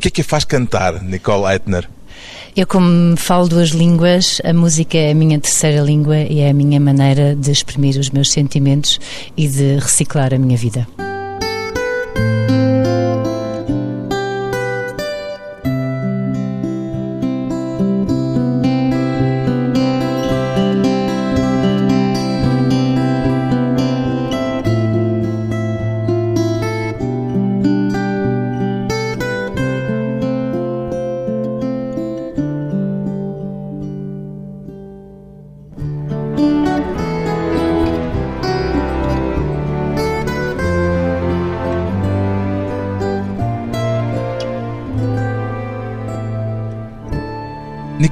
que é que a faz cantar, Nicole Eitner? Eu, como falo duas línguas, a música é a minha terceira língua e é a minha maneira de exprimir os meus sentimentos e de reciclar a minha vida.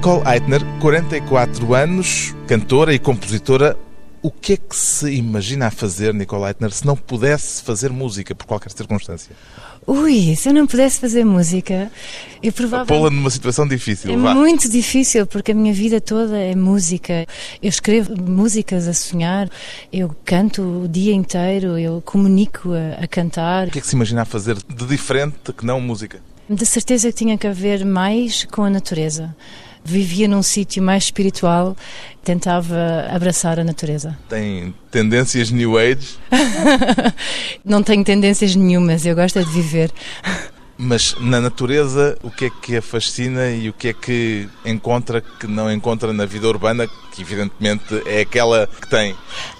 Nicole Eitner, 44 anos, cantora e compositora. O que é que se imagina a fazer, Nicole Eitner, se não pudesse fazer música por qualquer circunstância? Ui, se eu não pudesse fazer música, eu provavelmente... Pô-la numa situação difícil, É vá. muito difícil, porque a minha vida toda é música. Eu escrevo músicas a sonhar, eu canto o dia inteiro, eu comunico a, a cantar. O que é que se imagina a fazer de diferente que não música? De certeza que tinha que haver mais com a natureza. Vivia num sítio mais espiritual, tentava abraçar a natureza. Tem tendências New Age, Não tenho tendências nenhumas, eu gosto é de viver. Mas na natureza o que é que a fascina e o que é que encontra que não encontra na vida urbana, que evidentemente é aquela que tem?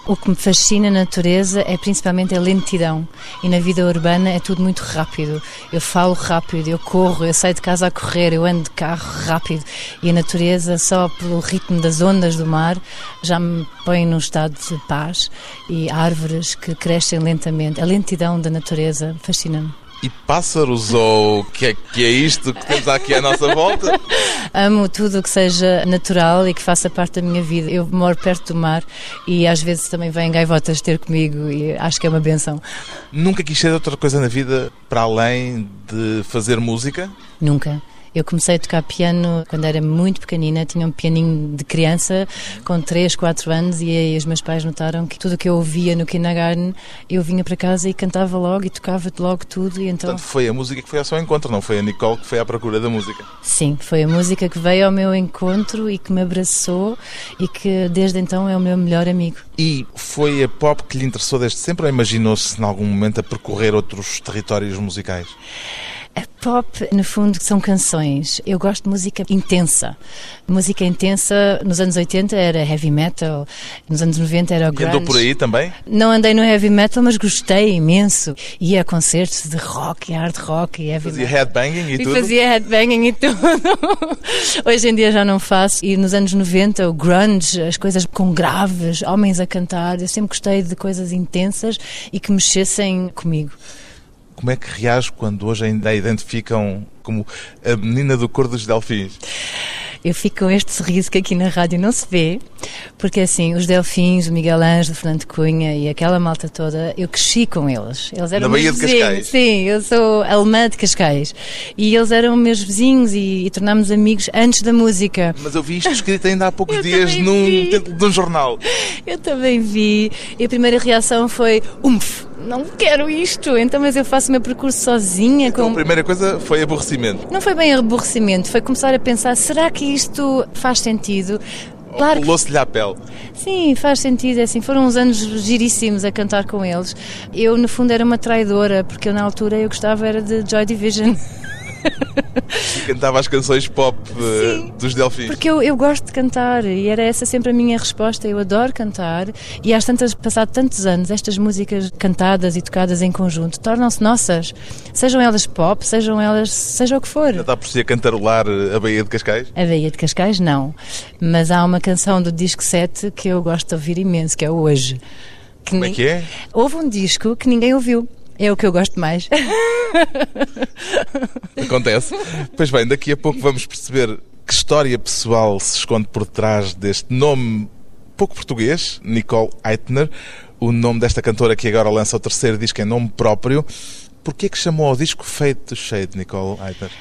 O que me fascina na natureza é principalmente a lentidão. E na vida urbana é tudo muito rápido. Eu falo rápido, eu corro, eu saio de casa a correr, eu ando de carro rápido. E a natureza, só pelo ritmo das ondas do mar, já me põe num estado de paz. E árvores que crescem lentamente. A lentidão da natureza fascina-me. E pássaros ou o que é que é isto que temos aqui à nossa volta? Amo tudo o que seja natural e que faça parte da minha vida. Eu moro perto do mar e às vezes também vêm gaivotas ter comigo e acho que é uma benção. Nunca quis ser outra coisa na vida para além de fazer música? Nunca. Eu comecei a tocar piano quando era muito pequenina, tinha um pianinho de criança com 3, 4 anos e aí os meus pais notaram que tudo o que eu ouvia no kindergarten, eu vinha para casa e cantava logo e tocava logo tudo e então... Portanto, foi a música que foi ao seu encontro, não foi a Nicole que foi à procura da música. Sim, foi a música que veio ao meu encontro e que me abraçou e que desde então é o meu melhor amigo. E foi a pop que lhe interessou desde sempre ou imaginou-se, em algum momento, a percorrer outros territórios musicais? Pop, no fundo, são canções. Eu gosto de música intensa. Música intensa, nos anos 80 era heavy metal, nos anos 90 era E grunge. andou por aí também? Não andei no heavy metal, mas gostei imenso. Ia a concertos de rock, hard rock e heavy Fazia metal. headbanging e, E tudo? fazia headbanging e tudo. Hoje em dia já não faço. E nos anos 90, o grunge, as coisas com graves, homens a cantar. Eu sempre gostei de coisas intensas e que mexessem comigo. Como é que reage quando hoje ainda a identificam como a menina do cor dos delfins? Eu fico com este sorriso que aqui na rádio não se vê, porque assim, os Delfins, o Miguel Ângelo, o Fernando Cunha e aquela malta toda, eu cresci com eles. Eles eram Na Baía de vizinhos. Cascais? Sim, eu sou alemã de Cascais. E eles eram meus vizinhos e, e tornámos amigos antes da música. Mas eu vi isto escrito ainda há poucos Eu dias também num vi. título de um jornal. Eu também vi. E a primeira reação foi: umf, não quero isto. Então, mas eu faço o meu percurso sozinha. Então, a Com... primeira coisa foi aborrecimento. Não foi bem aborrecimento, foi começar a pensar: será que isto faz sentido? Claro que Colou-se-lhe à pele. Sim, faz sentido. É assim, foram uns anos giríssimos a cantar com eles. Eu, no fundo, era uma traidora, porque eu, na altura, eu gostava era de Joy Division. E cantava as canções pop eh, Sim. dos delfins. Porque eu, eu gosto de cantar e era essa sempre a minha resposta. Eu adoro cantar e às tantas, passado tantos anos, estas músicas cantadas e tocadas em conjunto tornam-se nossas. Sejam elas pop, sejam elas, seja o que for. Já está por si a cantarolar eh, a Baía de Cascais? A Baía de Cascais, não. Mas há uma canção do disco 7 que eu gosto de ouvir imenso, que é o Hoje. Que Como é que é? Houve um disco que ninguém ouviu. É o que eu gosto mais. Acontece. Pois bem, daqui a pouco vamos perceber que história pessoal se esconde por trás deste nome pouco português, Nicole Eitner, o nome desta cantora que agora lança o terceiro disco em nome próprio. Porquê que chamou ao disco Fade to Shade, Nicole Eitner?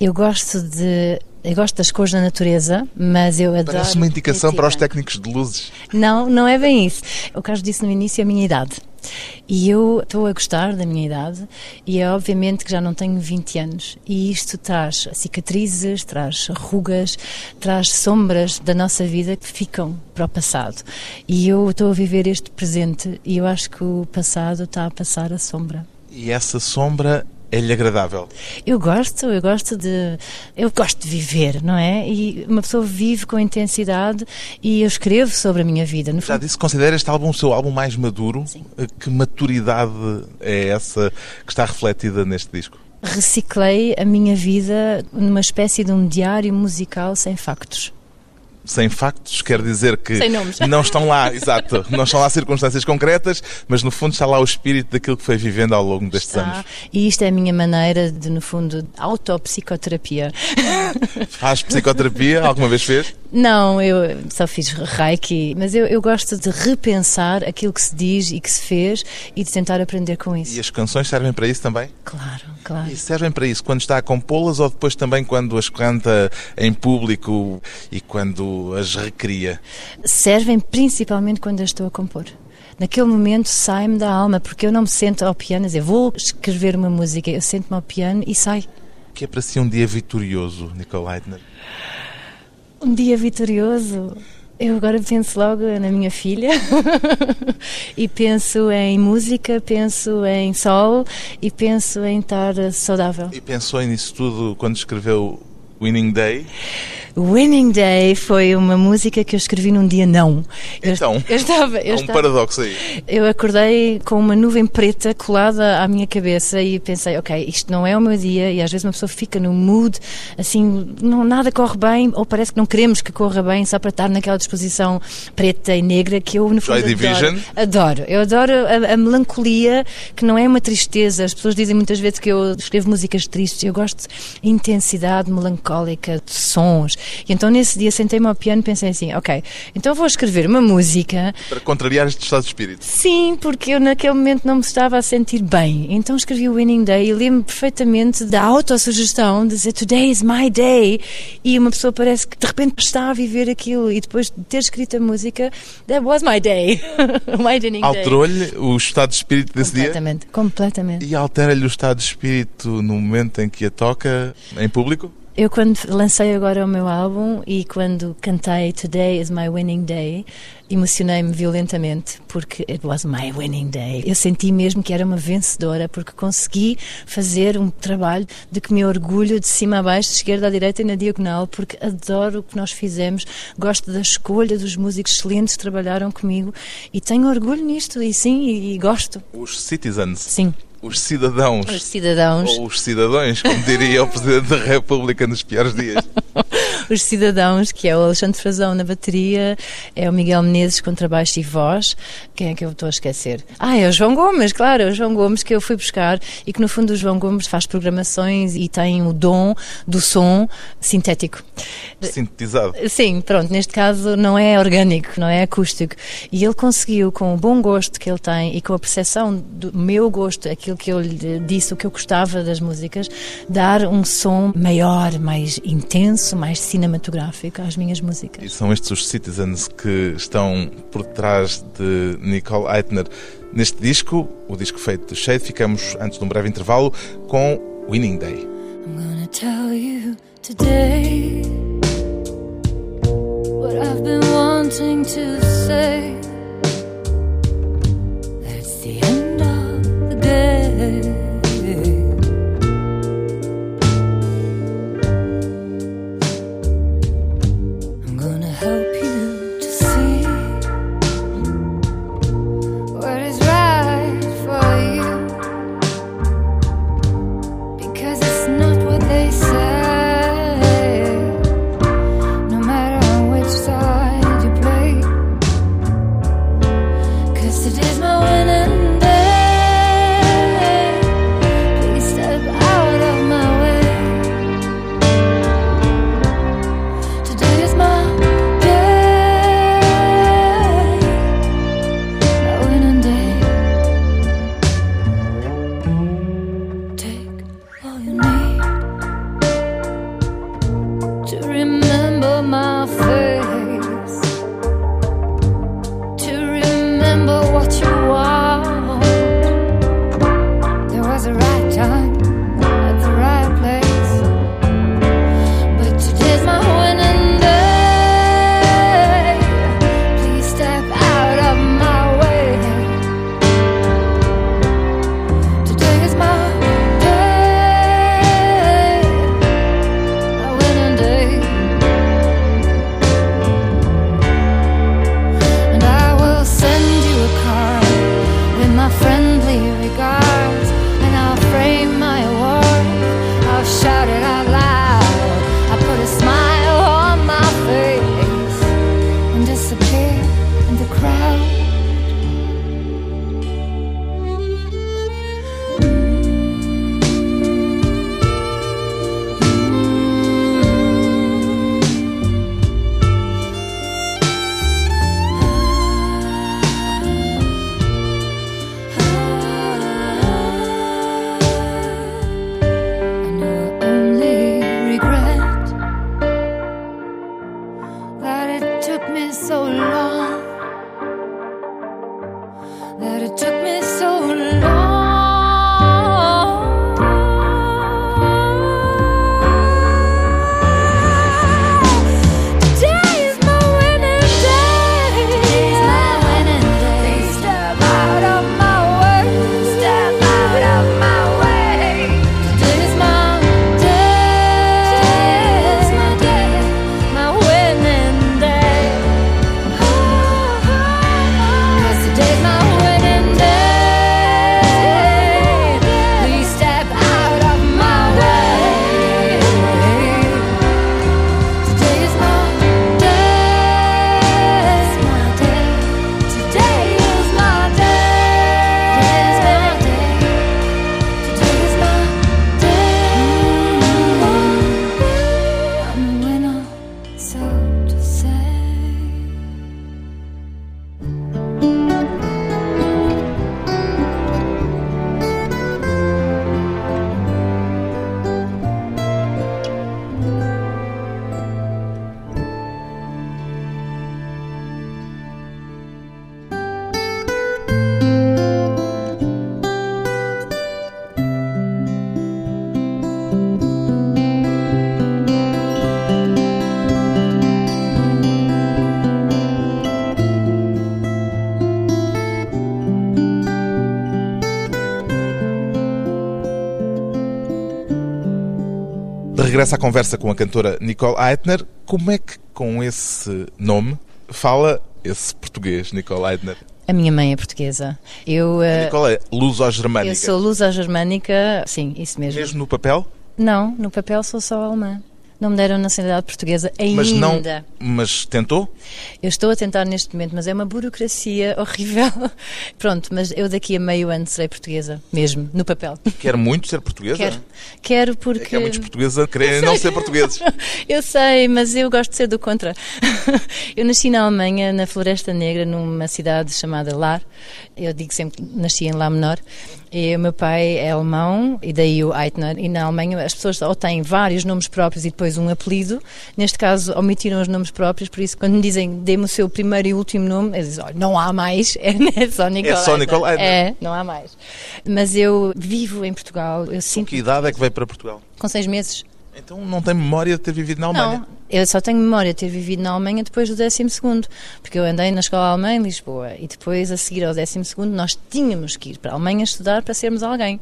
Eu gosto de eu gosto das cores da natureza, mas eu adoro. Parece uma indicação para os técnicos de luzes. Não, não é bem isso. O Carlos disse no início a minha idade. E eu estou a gostar da minha idade e é obviamente que já não tenho 20 anos. E isto traz cicatrizes, traz rugas, traz sombras da nossa vida que ficam para o passado. E eu estou a viver este presente e eu acho que o passado está a passar a sombra. E essa sombra é-lhe agradável? Eu gosto, eu gosto de eu gosto de viver, não é? E uma pessoa vive com intensidade e eu escrevo sobre a minha vida. No Já disse, considera este álbum o seu álbum mais maduro? Sim. Que maturidade é essa que está refletida neste disco? Reciclei a minha vida numa espécie de um diário musical sem factos sem factos, quer dizer que não estão lá, exato, não estão lá circunstâncias concretas, mas no fundo está lá o espírito daquilo que foi vivendo ao longo destes está. anos. E isto é a minha maneira de, no fundo, autopsicoterapia. Faz psicoterapia? Alguma vez fez? Não, eu só fiz reiki, mas eu, eu gosto de repensar aquilo que se diz e que se fez e de tentar aprender com isso. E as canções servem para isso também? Claro, claro. E servem para isso quando está a compô-las ou depois também quando as canta em público e quando as recria? Servem principalmente quando as estou a compor naquele momento sai-me da alma, porque eu não me sento ao piano a dizer vou escrever uma música, eu sento-me ao piano e sai. O que é para si um dia vitorioso, Nicole Leitner? Um dia vitorioso. Eu agora penso logo na minha filha e penso em música, penso em sol e penso em estar saudável. E pensou nisso tudo quando escreveu Winning Day? Winning Day foi uma música que eu escrevi num dia não. Então, eu, eu estava, eu há um estava, paradoxo aí. Eu acordei com uma nuvem preta colada à minha cabeça e pensei, ok, isto não é o meu dia e às vezes uma pessoa fica no mood, assim, não, nada corre bem ou parece que não queremos que corra bem só para estar naquela disposição preta e negra que eu no fundo Joy adoro. Adoro. Eu adoro a, a melancolia que não é uma tristeza. As pessoas dizem muitas vezes que eu escrevo músicas tristes. Eu gosto de intensidade melancólica, de sons. E então nesse dia sentei-me ao piano e pensei assim, ok, então vou escrever uma música. Para contrariar este estado de espírito. Sim, porque eu naquele momento não me estava a sentir bem. Então escrevi o Winning Day e lembro-me perfeitamente da autossugestão de dizer Today is my day. E uma pessoa parece que de repente está a viver aquilo e depois de ter escrito a música, that was my day. my winning day. Alterou-lhe o estado de espírito desse completamente, dia? Completamente. E altera-lhe o estado de espírito no momento em que a toca em público? Eu, quando lancei agora o meu álbum e quando cantei Today is my winning day, emocionei-me violentamente porque it was my winning day. Eu senti mesmo que era uma vencedora porque consegui fazer um trabalho de que me orgulho de cima a baixo, de esquerda à direita e na diagonal, porque adoro o que nós fizemos, gosto da escolha dos músicos excelentes que trabalharam comigo e tenho orgulho nisto e sim, e, e gosto. Os Citizens. Sim. Os cidadãos. Os cidadãos. Ou os cidadãos, como diria o Presidente da República nos piores dias. os cidadãos, que é o Alexandre Frazão na bateria, é o Miguel Menezes contrabaixo e voz. Quem é que eu estou a esquecer? Ah, é o João Gomes, claro, é o João Gomes que eu fui buscar e que no fundo o João Gomes faz programações e tem o dom do som sintético. Sintetizado. Sim, pronto, neste caso não é orgânico, não é acústico. E ele conseguiu, com o bom gosto que ele tem e com a percepção do meu gosto, aquilo que eu lhe disse, o que eu gostava das músicas, dar um som maior, mais intenso, mais cinematográfico às minhas músicas. E são estes os Citizens que estão por trás de Nicole Eitner. Neste disco, o disco feito de Shade, ficamos antes de um breve intervalo com Winning Day. I'm gonna tell you today what I've been wanting to say. It's the end of the day. À conversa com a cantora Nicole Eitner. Como é que com esse nome fala esse português, Nicole Eitner? A minha mãe é portuguesa. Eu, a Nicole é luso-germânica. Eu sou luso-germânica, sim, isso mesmo. Mesmo no papel? Não, no papel sou só alemã. Não me deram nacionalidade portuguesa ainda. Mas não. Mas tentou? Eu estou a tentar neste momento, mas é uma burocracia horrível. Pronto, mas eu daqui a meio ano serei portuguesa, mesmo, no papel. Quer muito ser portuguesa? Quero. Quero porque. É que há muitos portugueses a querem não ser portugueses. eu sei, mas eu gosto de ser do contra. eu nasci na Alemanha, na Floresta Negra, numa cidade chamada Lar. Eu digo sempre que nasci em Lá Menor. E o meu pai é alemão, e daí o Eitner. E na Alemanha as pessoas ou têm vários nomes próprios e depois um apelido. Neste caso, omitiram os nomes próprios, por isso, quando me dizem dê-me o seu primeiro e último nome, eles dizem: olha, não há mais, é, só Nicole. É só Nicole Eitner. É, não há mais. Mas eu vivo em Portugal. Eu sinto Com que idade é que veio para Portugal? Com seis meses. Então não tem memória de ter vivido na Alemanha? Não, eu só tenho memória de ter vivido na Alemanha depois do 12 porque eu andei na escola alemã em Lisboa e depois a seguir ao 12 nós tínhamos que ir para a Alemanha estudar para sermos alguém.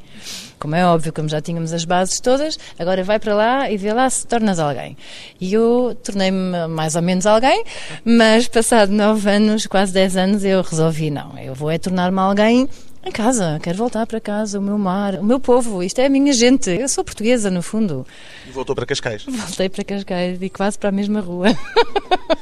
Como é óbvio, como já tínhamos as bases todas, agora vai para lá e vê lá se tornas alguém. E eu tornei-me mais ou menos alguém, mas passado nove anos, quase 10 anos, eu resolvi não, eu vou é tornar-me alguém em casa, quero voltar para casa, o meu mar, o meu povo, isto é a minha gente. Eu sou portuguesa, no fundo. E voltou para Cascais? Voltei para Cascais e quase para a mesma rua.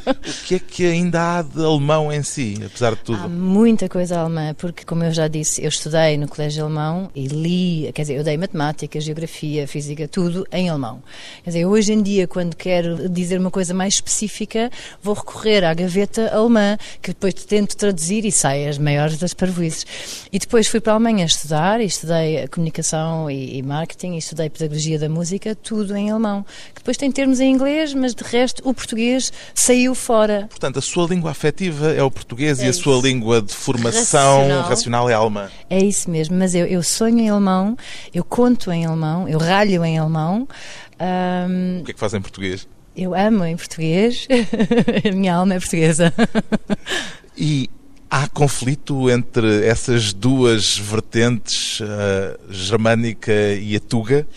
o que é que ainda há de alemão em si, apesar de tudo? Há muita coisa alemã, porque, como eu já disse, eu estudei no colégio alemão e li, quer dizer, eu dei matemática, geografia, física, tudo em alemão. Quer dizer, hoje em dia, quando quero dizer uma coisa mais específica, vou recorrer à gaveta alemã, que depois tento traduzir e sai as maiores das parvoices. E depois depois fui para a Alemanha estudar e estudei comunicação e, e, marketing e estudei pedagogia da música, tudo em alemão. Que depois tem termos em inglês, mas de resto o português saiu fora. Portanto, a sua língua afetiva é o português é e a sua língua de formação racional, racional é a alemã. É isso mesmo, mas eu, eu sonho em alemão, eu conto em alemão, eu ralho em alemão. Um, o que é que faz em português? Eu amo em português, a minha alma é portuguesa. E Há conflito entre essas duas vertentes, a germânica e a tuga?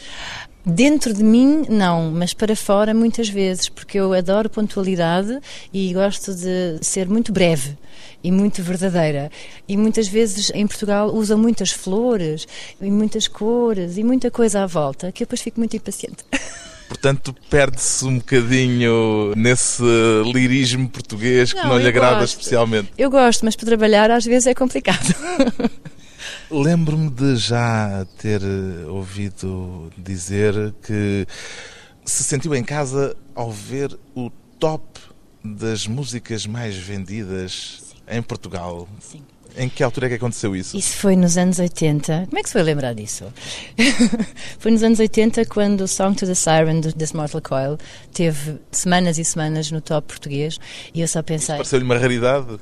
Dentro de mim, não, mas para fora, muitas vezes, porque eu adoro pontualidade e gosto de ser muito breve e muito verdadeira. E muitas vezes em Portugal usam muitas flores e muitas cores e muita coisa à volta que eu depois fico muito impaciente. Portanto, perde-se um bocadinho nesse lirismo português que não, não lhe agrada gosto. especialmente. Eu gosto, mas para trabalhar às vezes é complicado. Lembro-me de já ter eh, ouvido dizer que se sentiu em casa ao ver o top das músicas mais vendidas Sim. em Portugal. Sim. Em que altura é que aconteceu isso? Isso foi nos anos 80. Como é que se foi lembrar disso? foi nos anos 80 quando o Song to the Siren do This Mortal Coil teve semanas e semanas no top português e eu só pensei. Pareceu-lhe uma raridade?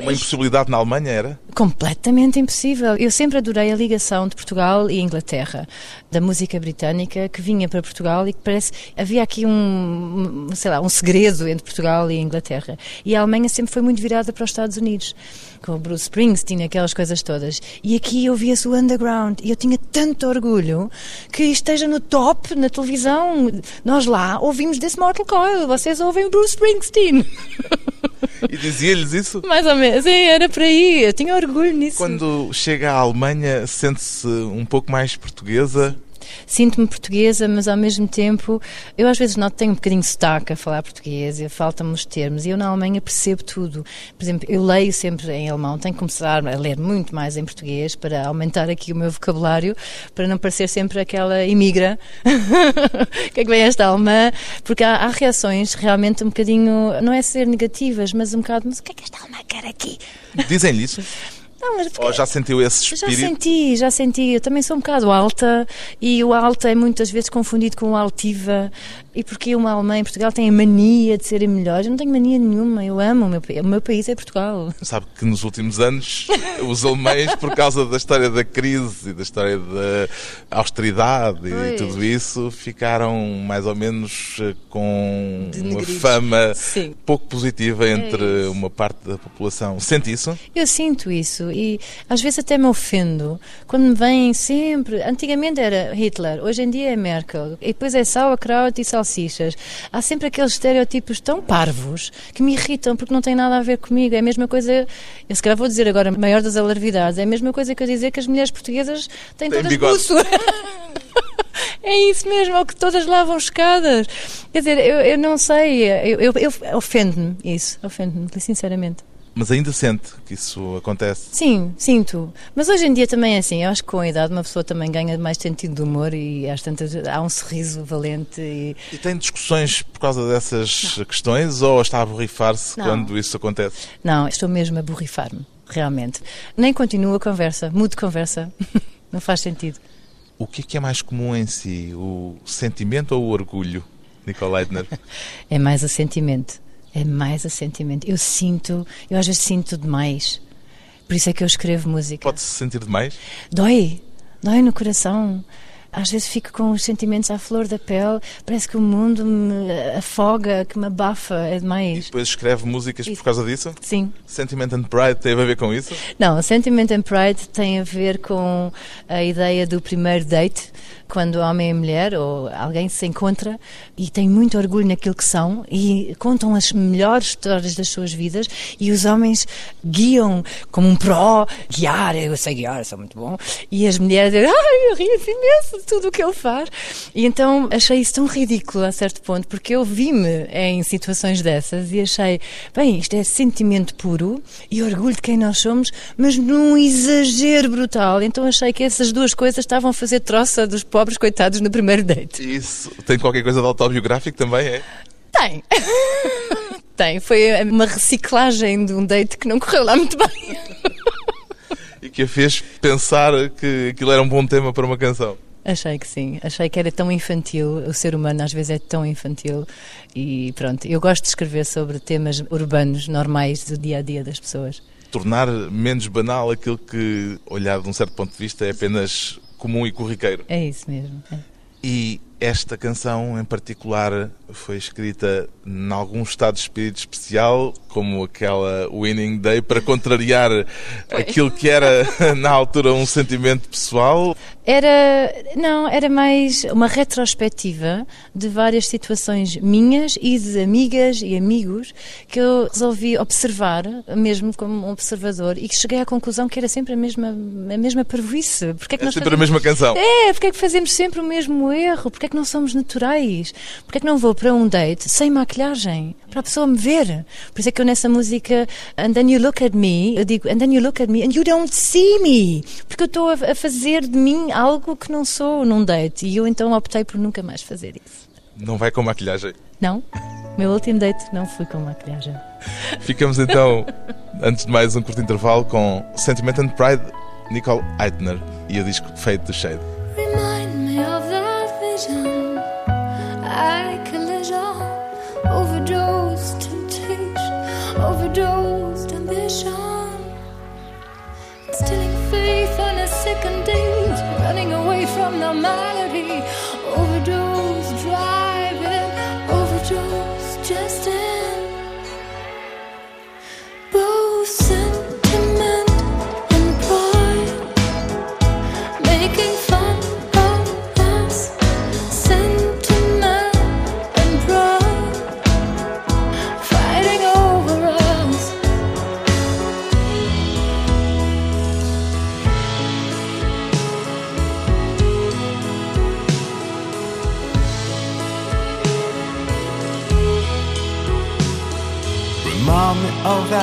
Uma impossibilidade na Alemanha era? Completamente impossível. Eu sempre adorei a ligação de Portugal e Inglaterra, da música britânica que vinha para Portugal e que parece havia aqui um, sei lá, um segredo entre Portugal e Inglaterra. E a Alemanha sempre foi muito virada para os Estados Unidos, com o Bruce Springsteen, aquelas coisas todas. E aqui eu via-se o underground e eu tinha tanto orgulho que esteja no top na televisão. Nós lá ouvimos desse Mortal Coil, vocês ouvem Bruce Springsteen. E dizia-lhes isso? Mais ou menos, sim, era para aí, eu tinha orgulho nisso. Quando chega à Alemanha, sente-se um pouco mais portuguesa? Sinto-me portuguesa, mas ao mesmo tempo eu às vezes noto tenho um bocadinho de sotaque a falar português e faltam-me os termos e eu na Alemanha percebo tudo. Por exemplo, eu leio sempre em alemão, tenho que começar a ler muito mais em português para aumentar aqui o meu vocabulário, para não parecer sempre aquela imigra. O que é que vem esta alemã? Porque há, há, reações realmente um bocadinho, não é ser negativas, mas um bocado, mas o que é que esta alemã quer aqui? Dizem-lhe isso? Não, Ou já sentiu esse espírito? Já senti, já senti. Eu também sou um bocado alta e o alta é muitas vezes confundido com o altiva. E porque uma alemã em Portugal tem a mania de serem melhores. Eu não tenho mania nenhuma. Eu amo o meu, o meu país, é Portugal. Sabe que nos últimos anos os alemães, por causa da história da crise e da história da austeridade pois. e tudo isso, ficaram mais ou menos eh, com uma fama Sim. pouco positiva entre é uma parte da população. Sente isso? Eu sinto isso e às vezes até me ofendo quando me vêm sempre. Antigamente era Hitler, hoje em dia é Merkel, e depois é sauerkraut e salsichas. Há sempre aqueles estereótipos tão parvos que me irritam porque não têm nada a ver comigo. É a mesma coisa, eu se calhar vou dizer agora, maior das alarvidades, é a mesma coisa que eu dizer que as mulheres portuguesas têm Tem todas buço. É isso mesmo, é que todas lavam escadas. Quer dizer, eu, eu não sei, eu, eu, eu ofende-me isso, ofende-me, sinceramente. Mas ainda sente que isso acontece. Sim, sinto. Mas hoje em dia também é assim. Eu acho que com a idade uma pessoa também ganha mais sentido de humor e às tantas há um sorriso valente. E... E tem discussões por causa dessas não. questões ou está a borrifar-se quando isso acontece? Não, estou mesmo a borrifar-me, realmente. Nem continuo a conversa, mudo de conversa. não faz sentido. O que é que é mais comum em si, o sentimento ou o orgulho, Nicole Leitner? é mais o sentimento. É mais o sentimento. Eu sinto, eu às vezes sinto demais. Por isso é que eu escrevo música. Pode-se sentir demais? Dói. Dói no coração. Às vezes fico com os sentimentos à flor da pele, parece que o mundo me afoga, que me abafa, é demais. E depois escreve músicas por causa disso? Sim. Sentiment and Pride teve a ver com isso? Não, Sentiment and Pride tem a ver com a ideia do primeiro date, quando homem e mulher ou alguém se encontra e tem muito orgulho naquilo que são e contam as melhores histórias das suas vidas e os homens guiam como um pró, guiar, eu sei guiar, sou muito bom, e as mulheres dizem, ai, eu rio imenso de tudo o que ele faz. E então achei isso tão ridículo a certo ponto, porque eu vi-me em situações dessas e achei, bem, isto é sentimento puro e orgulho de quem nós somos, mas num exagero brutal. Então achei que essas duas coisas estavam a fazer troça dos pobres coitados no primeiro date. Isso tem qualquer coisa de autobiográfico também, é? Tem. tem. Foi uma reciclagem de um date que não correu lá muito bem. e que a fez pensar que aquilo era um bom tema para uma canção. Achei que sim, achei que era tão infantil, o ser humano às vezes é tão infantil e pronto, eu gosto de escrever sobre temas urbanos normais do dia a dia das pessoas. Tornar menos banal aquilo que, olhado de um certo ponto de vista, é apenas comum e corriqueiro. É isso mesmo. É. E esta canção em particular foi escrita em algum estado de espírito especial, como aquela Winning Day, para contrariar foi. aquilo que era na altura um sentimento pessoal? Era, não, era mais uma retrospectiva de várias situações minhas e de amigas e amigos que eu resolvi observar, mesmo como um observador, e que cheguei à conclusão que era sempre a mesma, a mesma parvoíce. Porque é, que é sempre fazemos... a mesma canção. É, porque é que fazemos sempre o mesmo erro? Porque é que não somos naturais? Porque é que não vou para um date sem maquilhagem? Para a pessoa me ver. Por isso é que eu nessa música And then you look at me, eu digo And then you look at me and you don't see me. Porque eu estou a fazer de mim algo que não sou num date. E eu então optei por nunca mais fazer isso. Não vai com maquilhagem? Não. Meu último date não fui com maquilhagem. Ficamos então, antes de mais um curto intervalo, com Sentiment and Pride, Nicole Eitner e o disco feito do Shade. I collision, overdosed temptation, overdosed ambition. Instilling faith on a second date, running away from normality, overdose driving, overdose just in. Both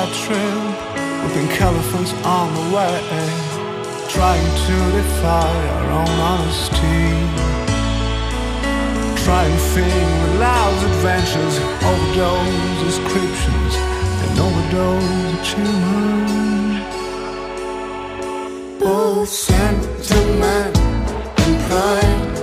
with pink elephants on the way, trying to defy our own honesty. Trying thing with loud adventures, overdose descriptions, and overdose achievement. Both sentiment and pride,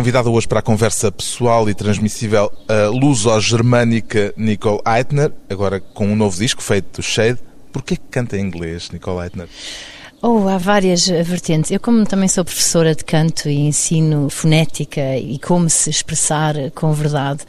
Convidada hoje para a conversa pessoal e transmissível a luso-germânica Nicole Eitner, agora com um novo disco feito do Shade. Porquê que canta em inglês, Nicole Eitner? Oh, há várias vertentes. Eu, como também sou professora de canto e ensino fonética e como se expressar com verdade,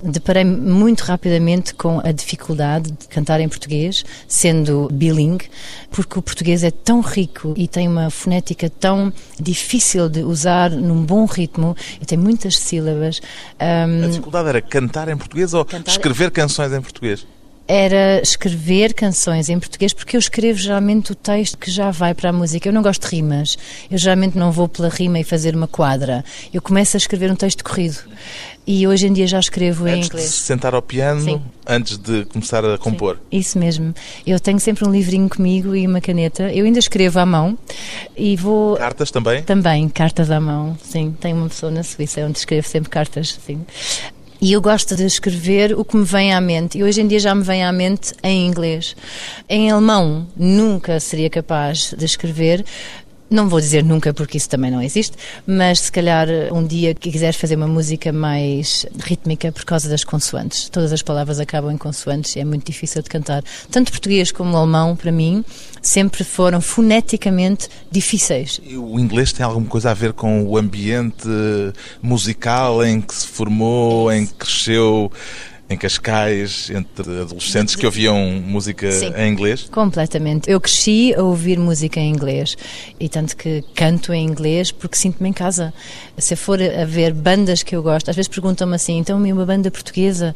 deparei muito rapidamente com a dificuldade de cantar em português, sendo bilingue, porque o português é tão rico e tem uma fonética tão difícil de usar num bom ritmo e tem muitas sílabas. Um, a dificuldade era cantar em português ou cantar... escrever canções em português? Era escrever canções em português, porque eu escrevo geralmente o texto que já vai para a música. Eu não gosto de rimas. Eu geralmente não vou pela rima e fazer uma quadra. Eu começo a escrever um texto corrido. E hoje em dia já escrevo antes em inglês. Antes de sentar ao piano, Sim. antes de começar a compor. Sim, isso mesmo. Eu tenho sempre um livrinho comigo e uma caneta. Eu ainda escrevo à mão e vou. Cartas também? Também, cartas à mão. Sim, tenho uma pessoa na Suíça onde escrevo sempre cartas. Sim. E eu gosto de escrever o que me vem à mente. E hoje em dia já me vem à mente em inglês. Em alemão nunca seria capaz de escrever. Não vou dizer nunca porque isso também não existe, mas se calhar um dia que quiseres fazer uma música mais rítmica por causa das consoantes. Todas as palavras acabam em consoantes e é muito difícil de cantar. Tanto português como alemão, para mim, sempre foram foneticamente difíceis. E o inglês tem alguma coisa a ver com o ambiente musical em que se formou, em que cresceu? Em Cascais, entre adolescentes que ouviam música Sim, em inglês? Completamente. Eu cresci a ouvir música em inglês e tanto que canto em inglês porque sinto-me em casa. Se for a ver bandas que eu gosto, às vezes perguntam-me assim, então uma banda portuguesa.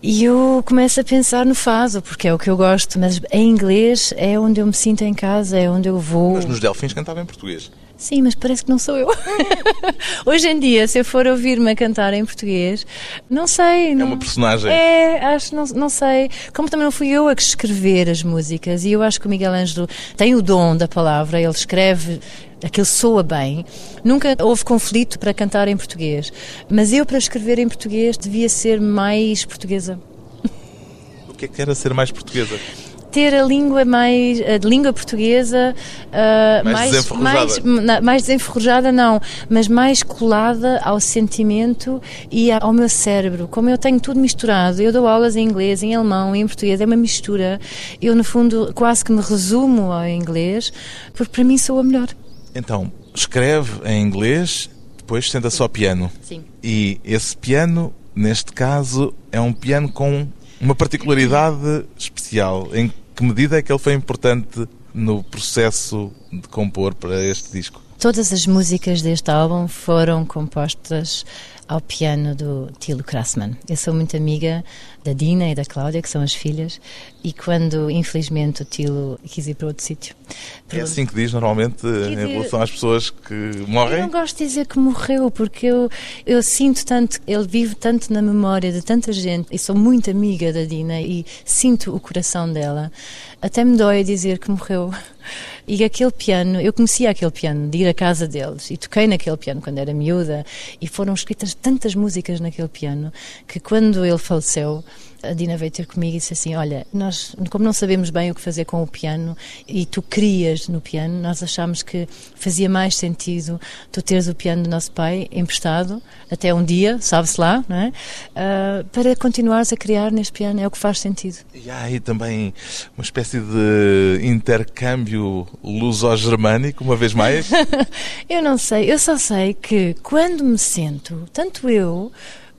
E eu começo a pensar no fado, porque é o que eu gosto, mas em inglês é onde eu me sinto em casa, é onde eu vou. Mas nos Delfins cantava em português. Sim, mas parece que não sou eu. Hoje em dia, se eu for ouvir-me a cantar em português, não sei. Não... É uma personagem. É, acho, não, não sei. Como também não fui eu a escrever as músicas, e eu acho que o Miguel Ângelo tem o dom da palavra, ele escreve aquilo soa bem. Nunca houve conflito para cantar em português, mas eu para escrever em português devia ser mais portuguesa. O que é que era ser mais portuguesa? Ter a língua mais a língua portuguesa uh, mais, mais, desenferrujada. Mais, mais desenferrujada não, mas mais colada ao sentimento e ao meu cérebro. Como eu tenho tudo misturado, eu dou aulas em inglês, em alemão, em português, é uma mistura. Eu no fundo quase que me resumo ao inglês, porque para mim sou a melhor. Então, escreve em inglês, Depois senta-se ao piano. Sim. E esse piano, neste caso, é um piano com uma particularidade especial. Em que medida é que ele foi importante no processo de compor para este disco? Todas as músicas deste álbum foram compostas ao piano do Tilo Krassman. Eu sou muito amiga da Dina e da Cláudia, que são as filhas, e quando, infelizmente, o Tilo quis ir para outro sítio. É assim que diz normalmente em relação às pessoas que morrem? Eu não gosto de dizer que morreu, porque eu, eu sinto tanto, ele vive tanto na memória de tanta gente, e sou muito amiga da Dina e sinto o coração dela. Até me dói dizer que morreu. E aquele piano, eu conhecia aquele piano de ir à casa deles e toquei naquele piano quando era miúda e foram escritas tantas músicas naquele piano que quando ele faleceu a Dina veio ter comigo e disse assim: Olha, nós, como não sabemos bem o que fazer com o piano e tu crias no piano, nós achámos que fazia mais sentido tu teres o piano do nosso pai emprestado até um dia, sabe-se lá, não é? Uh, para continuares a criar neste piano, é o que faz sentido. E há aí também uma espécie de intercâmbio luso-germânico, uma vez mais? eu não sei, eu só sei que quando me sento, tanto eu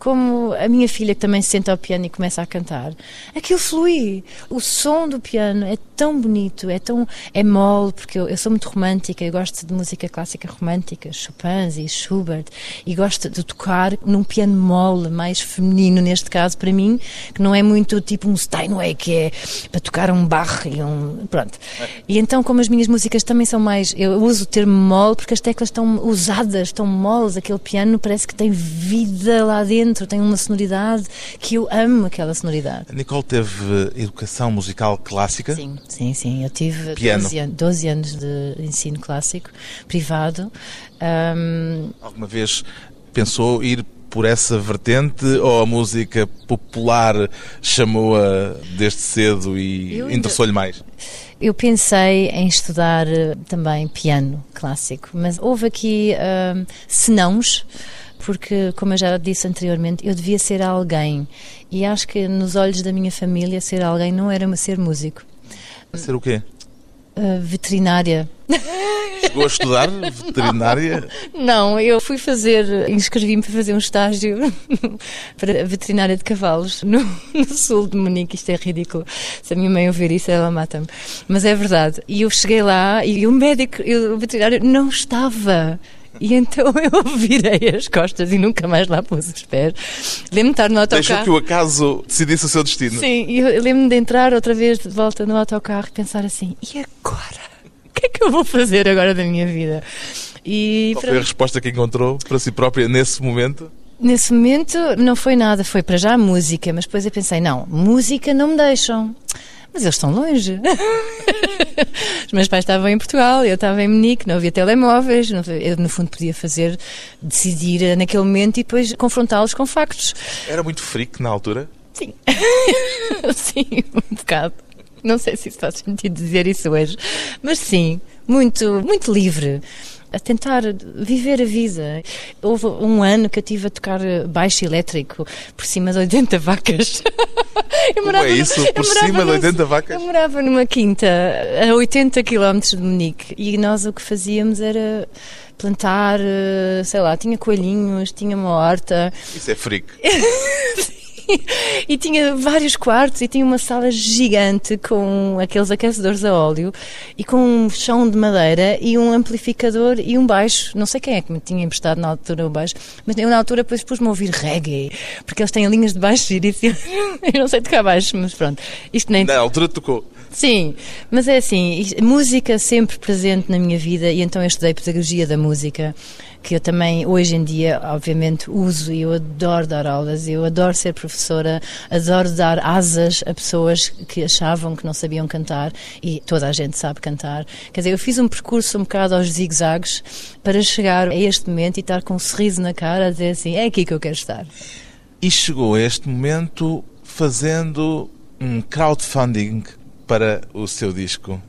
como a minha filha que também se senta ao piano e começa a cantar, aquilo flui. O som do piano é tão bonito, é tão é mole, porque eu, eu sou muito romântica, eu gosto de música clássica romântica, Chopin e Schubert, e gosto de tocar num piano mole, mais feminino neste caso para mim, que não é muito tipo um Steinway que é para tocar um Bach e um pronto. E então como as minhas músicas também são mais, eu uso o termo mole porque as teclas estão usadas, estão moles, aquele piano parece que tem vida lá dentro dentro, tem uma sonoridade que eu amo aquela sonoridade. A Nicole teve educação musical clássica? Sim, sim, sim. Eu tive Piano. 12, 12 anos de ensino clássico, privado. Um... Alguma vez pensou ir por essa vertente ou a música popular chamou-a desde cedo e interessou-lhe mais? Eu pensei em estudar eh, também piano clássico, mas houve aqui um, senãos porque, como eu já disse anteriormente, eu devia ser alguém. E acho que nos olhos da minha família, ser alguém não era ser músico. Ser o quê? Uh, veterinária. Chegou a estudar veterinária? Não, eu fui fazer, inscrevi-me para fazer um estágio para veterinária de cavalos no, no, sul de Munique. Isto é ridículo. Se a minha mãe ouvir isso, ela mata-me. Mas é verdade. E eu cheguei lá e o médico, o veterinário, não estava. E então eu virei as costas e nunca mais lá pus os pés. Lembro-me de estar no autocarro. Deixou que o acaso decidisse o seu destino. Sim, e eu lembro-me de entrar outra vez de volta no autocarro e pensar assim: e agora? O que é que eu vou fazer agora da minha vida? E Qual foi a resposta que encontrou para si própria nesse momento? Nesse momento não foi nada, foi para já música, mas depois eu pensei: não, música não me deixam. Mas eles estão longe. Os meus pais estavam em Portugal, eu estava em Munique, não havia telemóveis, não havia, eu no fundo podia fazer, decidir naquele momento e depois confrontá-los com factos. Era muito freak na altura? Sim. sim, um bocado. Não sei se isso faz sentido dizer isso hoje, mas sim, muito, muito livre a tentar viver a vida. Houve um ano que eu estive a tocar baixo elétrico por cima de 80 vacas. Eu morava, é isso? Por cima de 80 vacas? Eu morava numa quinta a 80 km de Munique e nós o que fazíamos era plantar, eh, sei lá, tinha coelhinhos, tinha uma horta. Isso é freak. e tinha vários quartos e tinha uma sala gigante com aqueles aquecedores a óleo e com um chão de madeira e um amplificador e um baixo. Não sei quem é que me tinha emprestado na altura o baixo, mas eu na altura depois pus-me a ouvir reggae, porque eles têm linhas de baixo giríssimas. eu não sei tocar baixo, mas pronto. Isto nem... Na altura tocou. Sim, mas é assim, música sempre presente na minha vida e então eu estudei pedagogia da música que eu também hoje em dia, obviamente, uso e eu adoro dar aulas, eu adoro ser professora, adoro dar asas a pessoas que achavam que não sabiam cantar e toda a gente sabe cantar. Quer dizer, eu fiz um percurso um bocado aos zigzags para chegar a este momento e estar com um sorriso na cara a dizer assim: é aqui que eu quero estar. E chegou a este momento fazendo um crowdfunding para o seu disco.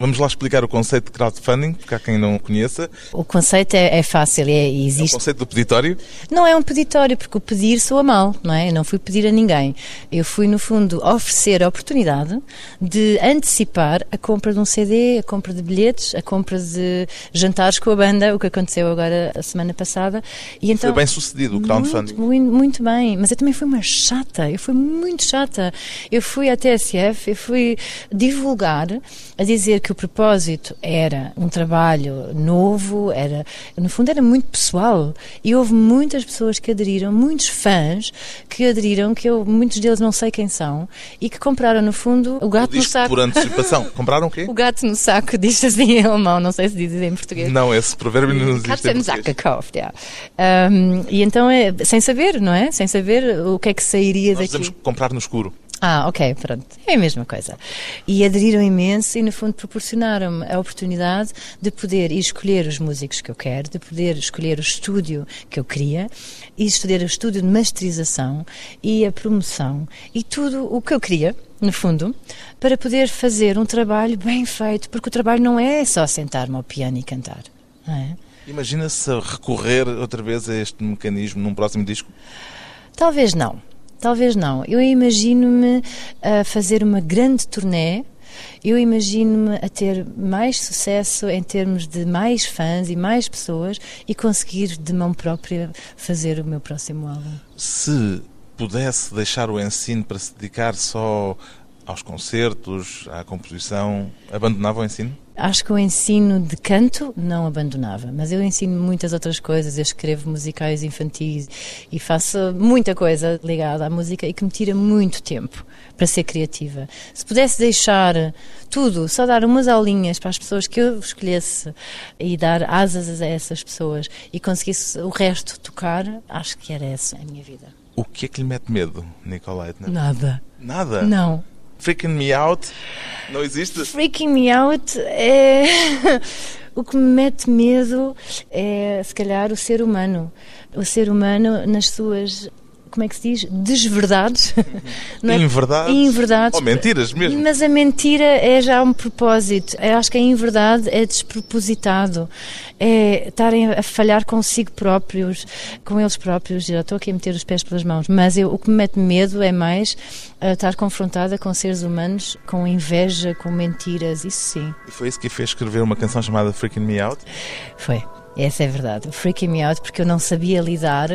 Vamos lá explicar o conceito de crowdfunding, porque há quem não conheça. O conceito é, é fácil, é, existe. É o conceito do peditório? Não é um peditório, porque o pedir soa mal, não é? Eu não fui pedir a ninguém. Eu fui, no fundo, oferecer a oportunidade de antecipar a compra de um CD, a compra de bilhetes, a compra de jantares com a banda, o que aconteceu agora a semana passada. E então, foi bem sucedido o crowdfunding. Muito, muito, muito bem, mas eu também fui uma chata, eu fui muito chata. Eu fui à TSF, eu fui divulgar, a dizer que que o propósito era um trabalho novo, era, no fundo era muito pessoal e houve muitas pessoas que aderiram, muitos fãs que aderiram, que eu, muitos deles não sei quem são, e que compraram no fundo o gato no saco. por antecipação. Compraram o quê? O gato no saco, diz assim em alemão, não sei se diz em português. Não, esse provérbio não existe Katze im Sack gekauft, yeah. Um, e então é, sem saber, não é? Sem saber o que é que sairia Nós daqui. comprar no escuro. Ah, ok, pronto. É a mesma coisa. E aderiram imenso e, no fundo, proporcionaram-me a oportunidade de poder escolher os músicos que eu quero, de poder escolher o estúdio que eu queria, e escolher o estúdio de masterização e a promoção e tudo o que eu queria, no fundo, para poder fazer um trabalho bem feito, porque o trabalho não é só sentar-me ao piano e cantar, é? Imagina-se recorrer outra vez a este mecanismo num próximo disco? Talvez não. Talvez não. Eu imagino-me a fazer uma grande turnê. Eu imagino-me a ter mais sucesso em termos de mais fãs e mais pessoas e conseguir de mão própria fazer o meu próximo álbum. Se pudesse deixar o ensino para se dedicar só aos concertos, à composição, abandonava o ensino? Acho que o ensino de canto não abandonava, mas eu ensino muitas outras coisas. Eu escrevo musicais infantis e faço muita coisa ligada à música e que me tira muito tempo para ser criativa. Se pudesse deixar tudo, só dar umas aulinhas para as pessoas que eu escolhesse e dar asas a essas pessoas e conseguisse o resto tocar, acho que era essa a minha vida. O que é que lhe mete medo, Nicole Nada. Nada? Não. Freaking Me Out não existe? Freaking Me Out é. o que me mete medo é, se calhar, o ser humano. O ser humano nas suas como é que se diz? Desverdades. Não é? Inverdades. Inverdades. Ou mentiras mesmo. Mas a mentira é já um propósito. Eu acho que a inverdade é despropositado. É estarem a falhar consigo próprios, com eles próprios. Já estou aqui a meter os pés pelas mãos. Mas eu, o que me mete medo é mais uh, estar confrontada com seres humanos com inveja, com mentiras. Isso sim. E foi isso que fez escrever uma canção chamada Freaking Me Out? Foi. Essa é verdade. Freaking Me Out porque eu não sabia lidar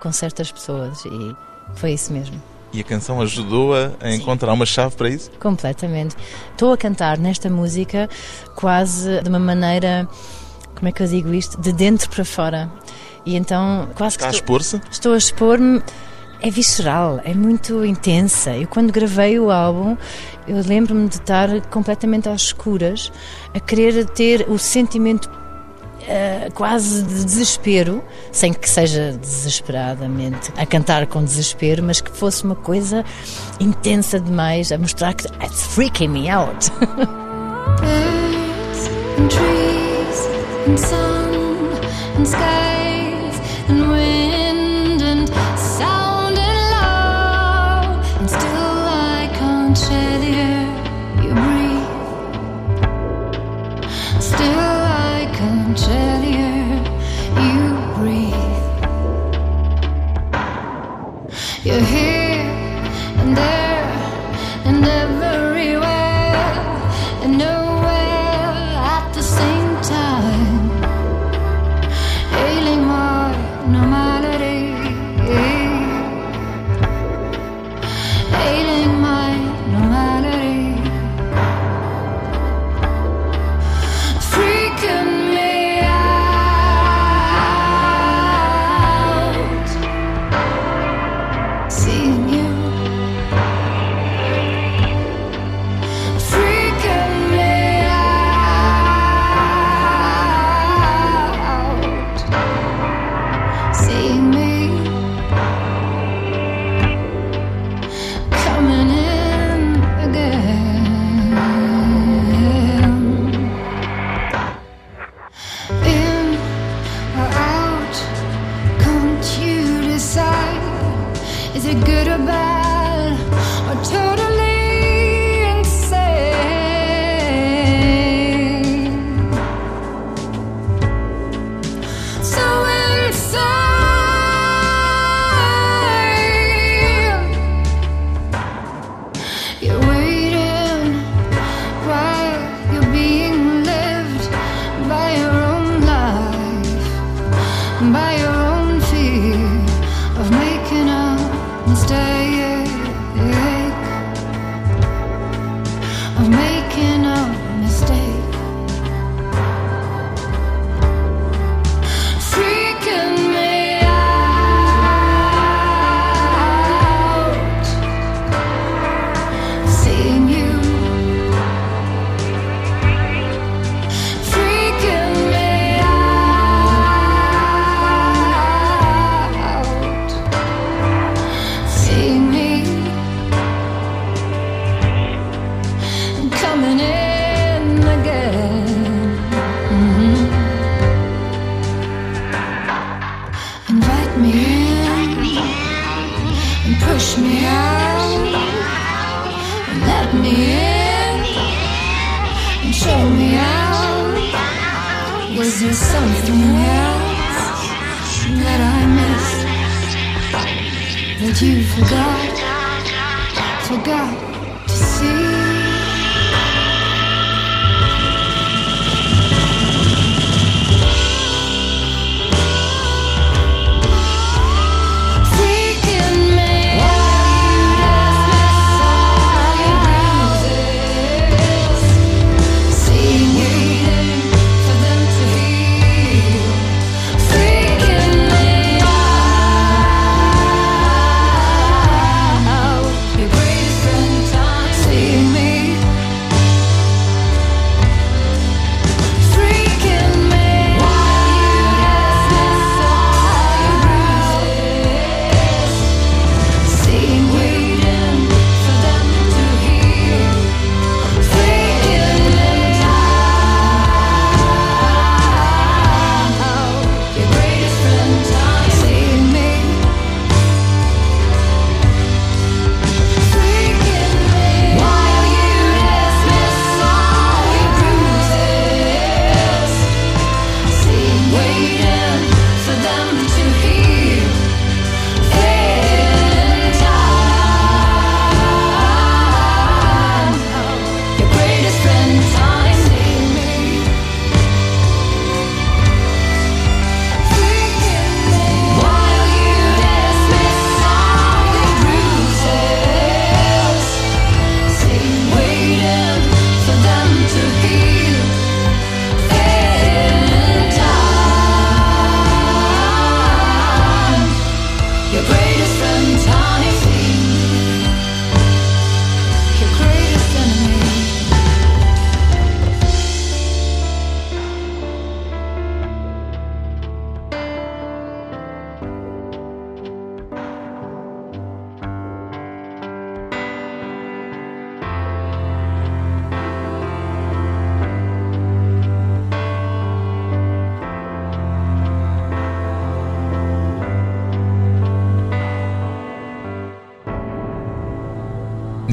com certas pessoas e foi isso mesmo. E a canção ajudou-a a encontrar uma chave para isso? Completamente. Estou a cantar nesta música quase de uma maneira, como é que eu digo isto? De dentro para fora. E então quase Está que. a expor-se? Estou a expor-me. É visceral, é muito intensa. Eu, quando gravei o álbum, eu lembro-me de estar completamente às escuras, a querer ter o sentimento uh, quase de desespero, sem que seja desesperadamente a cantar com desespero, mas que fosse uma coisa intensa demais, a mostrar que it's freaking me out. Birds and trees and sun and skies it good or bad? Or Is there something else that I missed? That you forgot, forgot to see?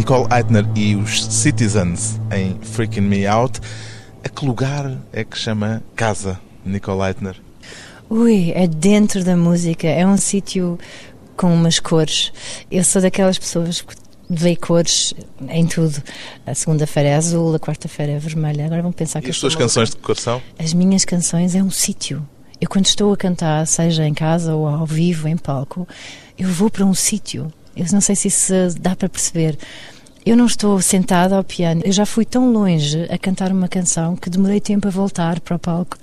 Nicole Eitner e os Citizens em Freaking Me Out. A que lugar é que chama casa, Nicole Eitner? Ui, é dentro da música, é um sítio com umas cores. Eu sou daquelas pessoas que vê cores em tudo. A segunda-feira é azul, a quarta-feira é vermelha. Agora vão pensar que e as suas canções de cor são? As minhas canções é um sítio. Eu quando estou a cantar, seja em casa ou ao vivo, em palco, eu vou para um sítio. Eu não sei se isso dá para perceber. Eu não estou sentada ao piano. Eu já fui tão longe a cantar uma canção que demorei tempo a voltar para o palco.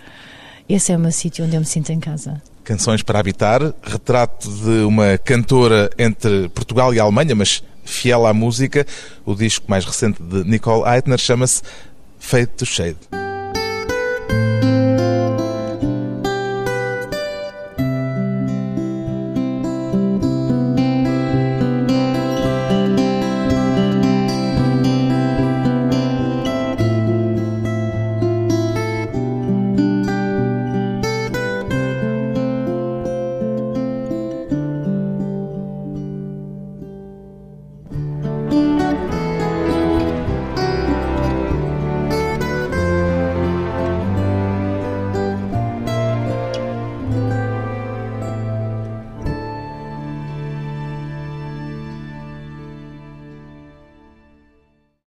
Esse é o meu sítio onde eu me sinto em casa. Canções para habitar, retrato de uma cantora entre Portugal e Alemanha, mas fiel à música. O disco mais recente de Nicole Eitner chama-se Fade to Shade.